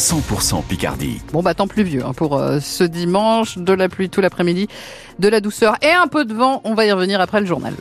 100% Picardie. Bon bah temps pluvieux hein, pour euh, ce dimanche, de la pluie tout l'après-midi, de la douceur et un peu de vent. On va y revenir après le journal.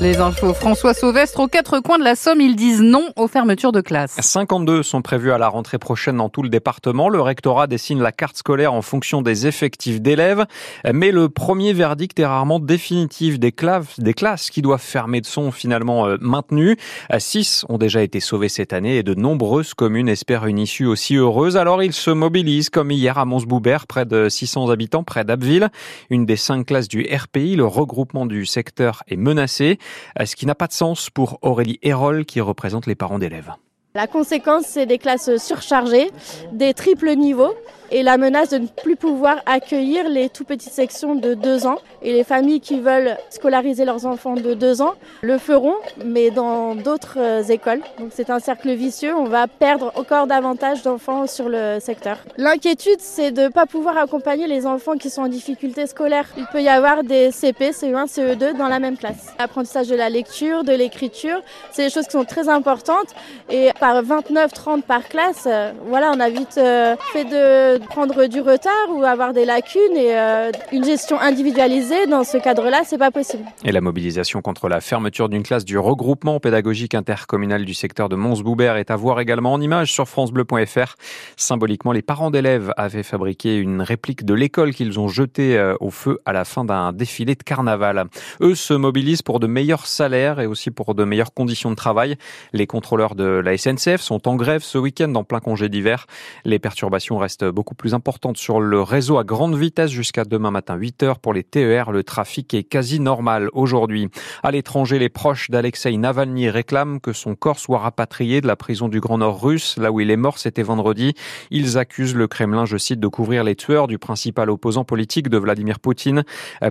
Les infos. François Sauvestre, aux quatre coins de la Somme, ils disent non aux fermetures de classes. 52 sont prévus à la rentrée prochaine dans tout le département. Le rectorat dessine la carte scolaire en fonction des effectifs d'élèves. Mais le premier verdict est rarement définitif. Des, classes, des classes qui doivent fermer sont finalement euh, maintenues. Six ont déjà été sauvées cette année et de nombreuses communes espèrent une issue aussi heureuse. Alors ils se mobilisent comme hier à Monsboubert, près de 600 habitants, près d'Abbeville. Une des cinq classes du RPI, le regroupement du secteur est menacé. Euh, ce qui n'a pas de sens pour Aurélie Hérol qui représente les parents d'élèves. La conséquence, c'est des classes surchargées, des triples niveaux et la menace de ne plus pouvoir accueillir les tout petites sections de 2 ans. Et les familles qui veulent scolariser leurs enfants de 2 ans le feront, mais dans d'autres euh, écoles. Donc c'est un cercle vicieux, on va perdre encore davantage d'enfants sur le secteur. L'inquiétude, c'est de ne pas pouvoir accompagner les enfants qui sont en difficulté scolaire. Il peut y avoir des CP, CE1, CE2 dans la même classe. L'apprentissage de la lecture, de l'écriture, c'est des choses qui sont très importantes. Et par 29-30 par classe, euh, voilà, on a vite euh, fait de prendre du retard ou avoir des lacunes et euh, une gestion individualisée dans ce cadre-là, c'est pas possible. Et la mobilisation contre la fermeture d'une classe du regroupement pédagogique intercommunal du secteur de Mons-Boubert est à voir également en image sur francebleu.fr. Symboliquement, les parents d'élèves avaient fabriqué une réplique de l'école qu'ils ont jetée euh, au feu à la fin d'un défilé de carnaval. Eux se mobilisent pour de meilleurs salaires et aussi pour de meilleures conditions de travail. Les contrôleurs de la SNCF sont en grève ce week-end en plein congé d'hiver. Les perturbations restent beaucoup plus importante sur le réseau à grande vitesse jusqu'à demain matin 8 heures pour les TER. Le trafic est quasi normal aujourd'hui. À l'étranger, les proches d'Alexei Navalny réclament que son corps soit rapatrié de la prison du Grand Nord russe, là où il est mort, c'était vendredi. Ils accusent le Kremlin, je cite, de couvrir les tueurs du principal opposant politique de Vladimir Poutine.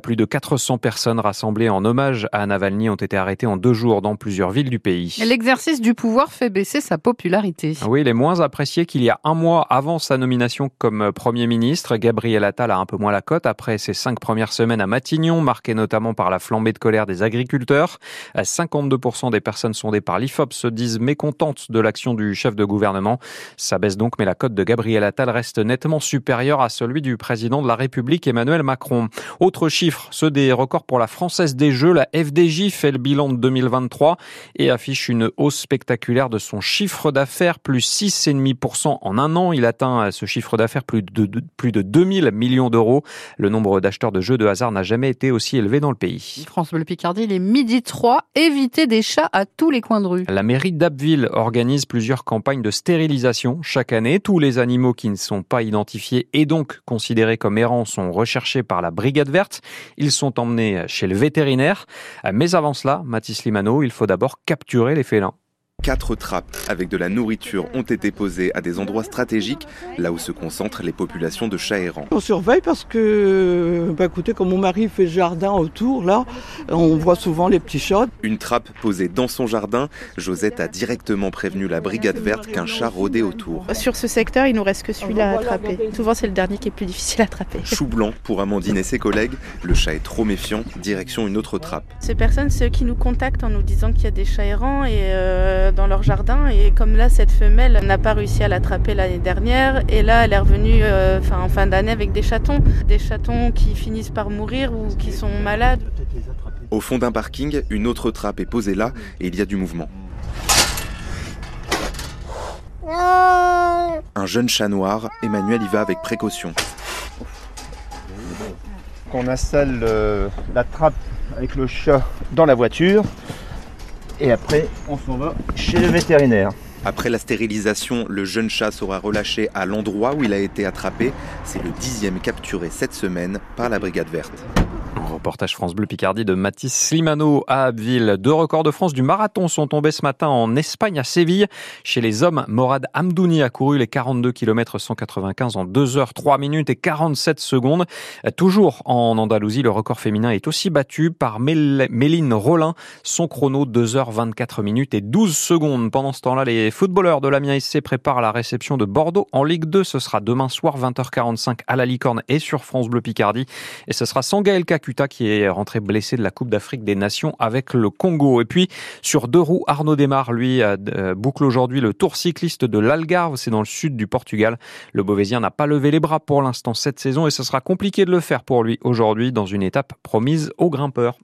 Plus de 400 personnes rassemblées en hommage à Navalny ont été arrêtées en deux jours dans plusieurs villes du pays. L'exercice du pouvoir fait baisser sa popularité. Oui, il est moins apprécié qu'il y a un mois avant sa nomination comme comme Premier ministre. Gabriel Attal a un peu moins la cote après ses cinq premières semaines à Matignon, marquées notamment par la flambée de colère des agriculteurs. 52% des personnes sondées par l'IFOP se disent mécontentes de l'action du chef de gouvernement. Ça baisse donc, mais la cote de Gabriel Attal reste nettement supérieure à celui du président de la République, Emmanuel Macron. Autre chiffre, ceux des records pour la Française des Jeux. La FDJ fait le bilan de 2023 et affiche une hausse spectaculaire de son chiffre d'affaires, plus 6,5% en un an. Il atteint ce chiffre d'affaires plus de, plus de 2000 millions d'euros. Le nombre d'acheteurs de jeux de hasard n'a jamais été aussi élevé dans le pays. France Bleu Picardie, les midi 3, éviter des chats à tous les coins de rue. La mairie d'Abbeville organise plusieurs campagnes de stérilisation chaque année. Tous les animaux qui ne sont pas identifiés et donc considérés comme errants sont recherchés par la brigade verte. Ils sont emmenés chez le vétérinaire. Mais avant cela, Mathis Limano, il faut d'abord capturer les félins. Quatre trappes avec de la nourriture ont été posées à des endroits stratégiques, là où se concentrent les populations de chats errants. On surveille parce que, bah écoutez, comme mon mari fait jardin autour, là, on voit souvent les petits chats. Une trappe posée dans son jardin, Josette a directement prévenu la brigade verte qu'un chat rôdait autour. Sur ce secteur, il nous reste que celui-là à attraper. Souvent, c'est le dernier qui est plus difficile à attraper. Chou blanc pour Amandine et ses collègues. Le chat est trop méfiant. Direction une autre trappe. Ces personnes, c'est eux qui nous contactent en nous disant qu'il y a des chats errants et euh, dans leur jardin. Et comme là, cette femelle n'a pas réussi à l'attraper l'année dernière. Et là, elle est revenue euh, en fin d'année avec des chatons. Des chatons qui finissent par mourir ou qui sont malades. Au fond d'un parking, une autre trappe est posée là et il y a du mouvement. Un jeune chat noir, Emmanuel y va avec précaution. On installe euh, la trappe avec le chat dans la voiture et après on s'en va chez le vétérinaire. Après la stérilisation, le jeune chat sera relâché à l'endroit où il a été attrapé. C'est le dixième capturé cette semaine par la brigade verte. Reportage France Bleu Picardie de Mathis Slimano à Abbeville. Deux records de France du marathon sont tombés ce matin en Espagne à Séville. Chez les hommes, Morad Hamdouni a couru les 42 km 195 en 2 heures 3 minutes et 47 secondes. Toujours en Andalousie, le record féminin est aussi battu par Méline Rollin. Son chrono 2 heures 24 minutes et 12 secondes. Pendant ce temps-là, les footballeurs de l'Amiens SC préparent la réception de Bordeaux en Ligue 2. Ce sera demain soir 20h45 à la Licorne et sur France Bleu Picardie. Et ce sera sans Gaël Cacu Qui est rentré blessé de la Coupe d'Afrique des Nations avec le Congo. Et puis sur deux roues, Arnaud Desmar, lui, euh, boucle aujourd'hui le tour cycliste de l'Algarve, c'est dans le sud du Portugal. Le Beauvaisien n'a pas levé les bras pour l'instant cette saison et ce sera compliqué de le faire pour lui aujourd'hui dans une étape promise aux grimpeurs.